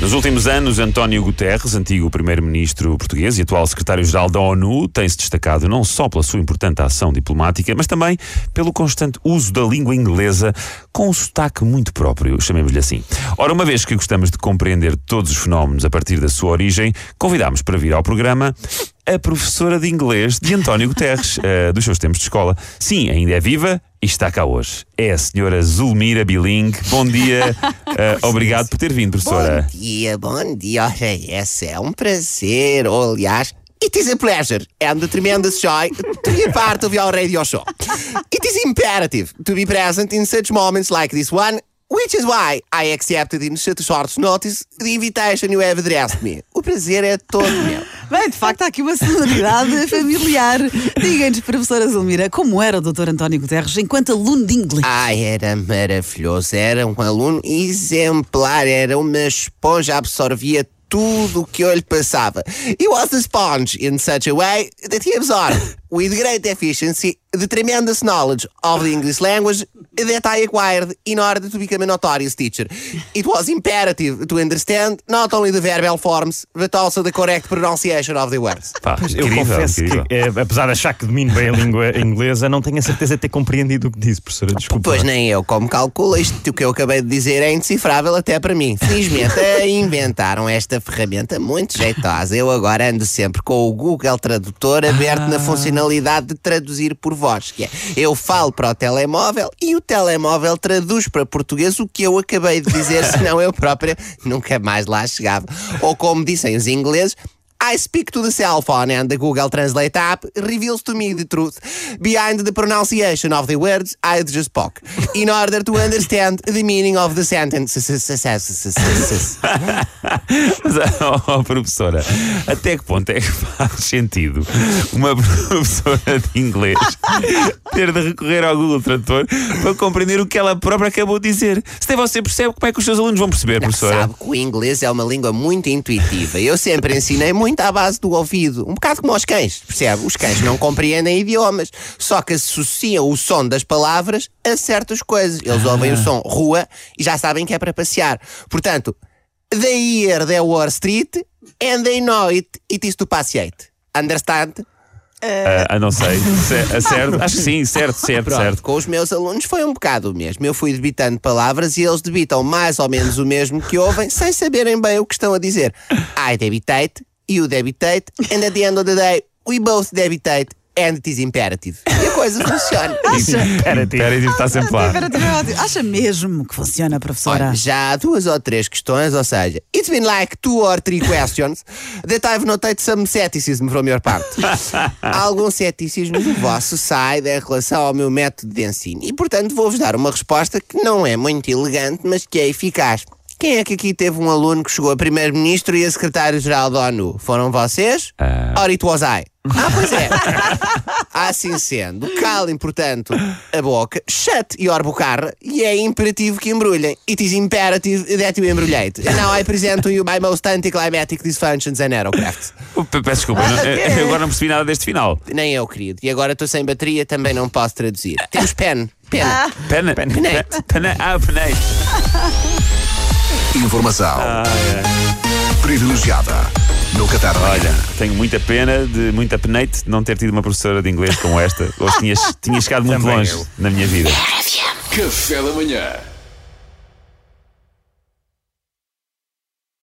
Nos últimos anos, António Guterres, antigo primeiro-ministro português e atual secretário-geral da ONU, tem-se destacado não só pela sua importante ação diplomática, mas também pelo constante uso da língua inglesa com um sotaque muito próprio, chamemos-lhe assim. Ora, uma vez que gostamos de compreender todos os fenómenos a partir da sua origem, convidámos para vir ao programa a professora de inglês de António Guterres, uh, dos seus tempos de escola. Sim, ainda é viva e está cá hoje. É a senhora Zulmira Biling. Bom dia, uh, obrigado por ter vindo, professora. Bom dia, bom dia. Olha, esse é um prazer. Ou, aliás, It is a pleasure and a tremendous joy to be a part of your radio show. It is imperative to be present in such moments like this one Which is why I accepted in such short notice the invitation you have addressed me. O prazer é todo meu. Bem, de facto, há aqui uma sonoridade familiar. Diga-nos, professora Zulmira, como era o Dr. António Guterres enquanto aluno de inglês? Ai, era maravilhoso. Era um aluno exemplar, era uma esponja, absorvia tudo o que eu lhe passava. He was a sponge in such a way that he absorbed with great efficiency the tremendous knowledge of the English language that I acquired in order to become a notorious teacher. It was imperative to understand not only the verbal forms, but also the correct pronunciation of the words. Pá, Eu incrível, confesso incrível. que, eh, apesar de achar que domino bem a língua inglesa, não tenho a certeza de ter compreendido o que disse, professora. Desculpa. Pois nem eu, como calculo, isto que eu acabei de dizer é indecifrável até para mim. Felizmente eh, inventaram esta ferramenta muito jeitosa. Eu agora ando sempre com o Google Tradutor aberto na funcionalidade de traduzir por voz. Que é, eu falo para o telemóvel e o telemóvel traduz para português o que eu acabei de dizer, senão eu própria nunca mais lá chegava. Ou como dizem os ingleses, I speak to the cell phone and the Google Translate app reveals to me the truth behind the pronunciation of the words I just spoke in order to understand the meaning of the sentences. Mas, oh, professora, até que ponto é que faz sentido uma professora de inglês ter de recorrer ao Google Tradutor para compreender o que ela própria acabou de dizer? Se até você percebe, como é que os seus alunos vão perceber, professora? Sabe que o inglês é uma língua muito intuitiva. Eu sempre ensinei muito à base do ouvido. Um bocado como os cães, percebe? Os cães não compreendem idiomas, só que associam o som das palavras a certas coisas. Eles ouvem o som rua e já sabem que é para passear. Portanto, they hear the word street and they know it, it is to passeate. Understand? Ah, ah, não sei. Ce- ah, certo? Acho que sim, certo, certo, Pronto, certo. com os meus alunos foi um bocado o mesmo. Eu fui debitando palavras e eles debitam mais ou menos o mesmo que ouvem, sem saberem bem o que estão a dizer. I debitate, you debitate, and at the end of the day, we both debitate, and it is imperative. E a coisa funciona. Espera, espera, está sempre lá. Espera. Acha mesmo que funciona, professora? Olha, já há duas ou três questões, ou seja, it's been like two or three questions that I've noted some ceticism from your part. Há algum ceticismo do vosso side em relação ao meu método de ensino e, portanto, vou-vos dar uma resposta que não é muito elegante, mas que é eficaz. Quem é que aqui teve um aluno que chegou a primeiro-ministro e a secretário-geral da ONU? Foram vocês? Or it was I? Ah, pois é. Assim sendo, calem, portanto, a boca, shut your bocarra e é imperativo que embrulhem. It is imperative that you embrulhate. And now I present to you my most anticlimactic dysfunctions and aerocrafts. Pe- Peço desculpa, eu não- eu agora não percebi nada deste final. Nem eu, querido. E agora estou sem bateria, também não posso traduzir. Temos pen. Pen. Pena, Penete. pena, ah, penete. Informação privilegiada no Qatar amanhã. Olha, tenho muita pena de muita peneite de não ter tido uma professora de inglês como esta. Hoje tinha, tinha chegado muito Também longe eu. na minha vida. Café da manhã.